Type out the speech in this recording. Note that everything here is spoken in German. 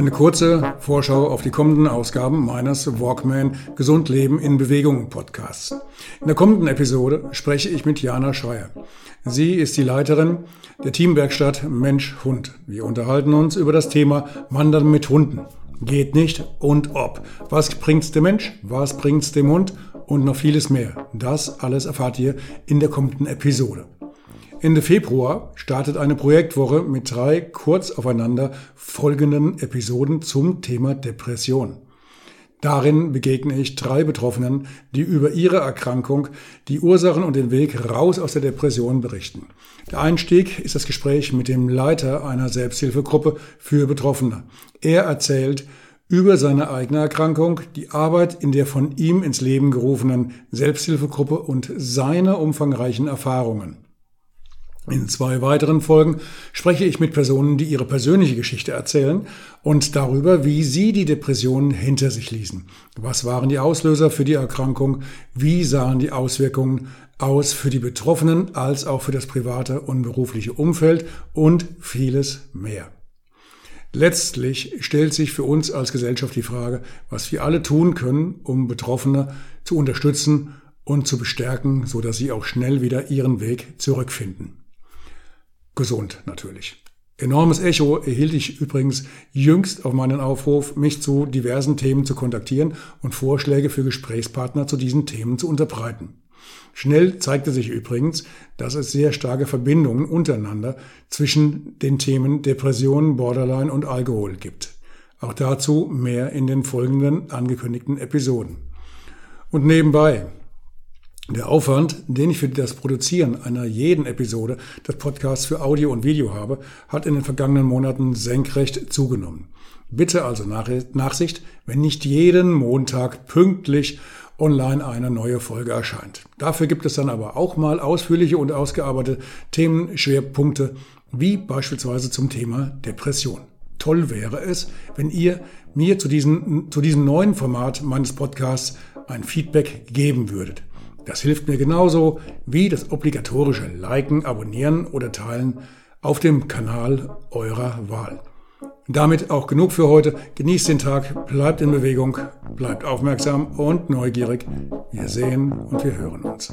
Eine kurze Vorschau auf die kommenden Ausgaben meines Walkman Gesund Leben in Bewegung Podcasts. In der kommenden Episode spreche ich mit Jana Schreier. Sie ist die Leiterin der Teamwerkstatt Mensch-Hund. Wir unterhalten uns über das Thema Wandern mit Hunden. Geht nicht und ob. Was bringt's dem Mensch? Was bringt's dem Hund? Und noch vieles mehr. Das alles erfahrt ihr in der kommenden Episode. Ende Februar startet eine Projektwoche mit drei kurz aufeinander folgenden Episoden zum Thema Depression. Darin begegne ich drei Betroffenen, die über ihre Erkrankung, die Ursachen und den Weg raus aus der Depression berichten. Der Einstieg ist das Gespräch mit dem Leiter einer Selbsthilfegruppe für Betroffene. Er erzählt über seine eigene Erkrankung, die Arbeit in der von ihm ins Leben gerufenen Selbsthilfegruppe und seine umfangreichen Erfahrungen. In zwei weiteren Folgen spreche ich mit Personen, die ihre persönliche Geschichte erzählen und darüber, wie sie die Depression hinter sich ließen. Was waren die Auslöser für die Erkrankung? Wie sahen die Auswirkungen aus für die Betroffenen als auch für das private und berufliche Umfeld und vieles mehr. Letztlich stellt sich für uns als Gesellschaft die Frage, was wir alle tun können, um Betroffene zu unterstützen und zu bestärken, so dass sie auch schnell wieder ihren Weg zurückfinden. Gesund natürlich. Enormes Echo erhielt ich übrigens jüngst auf meinen Aufruf, mich zu diversen Themen zu kontaktieren und Vorschläge für Gesprächspartner zu diesen Themen zu unterbreiten. Schnell zeigte sich übrigens, dass es sehr starke Verbindungen untereinander zwischen den Themen Depression, Borderline und Alkohol gibt. Auch dazu mehr in den folgenden angekündigten Episoden. Und nebenbei, der Aufwand, den ich für das Produzieren einer jeden Episode des Podcasts für Audio und Video habe, hat in den vergangenen Monaten senkrecht zugenommen. Bitte also Nachsicht, wenn nicht jeden Montag pünktlich online eine neue Folge erscheint. Dafür gibt es dann aber auch mal ausführliche und ausgearbeitete Themenschwerpunkte, wie beispielsweise zum Thema Depression. Toll wäre es, wenn ihr mir zu diesem, zu diesem neuen Format meines Podcasts ein Feedback geben würdet. Das hilft mir genauso wie das obligatorische Liken, Abonnieren oder Teilen auf dem Kanal eurer Wahl. Damit auch genug für heute. Genießt den Tag, bleibt in Bewegung, bleibt aufmerksam und neugierig. Wir sehen und wir hören uns.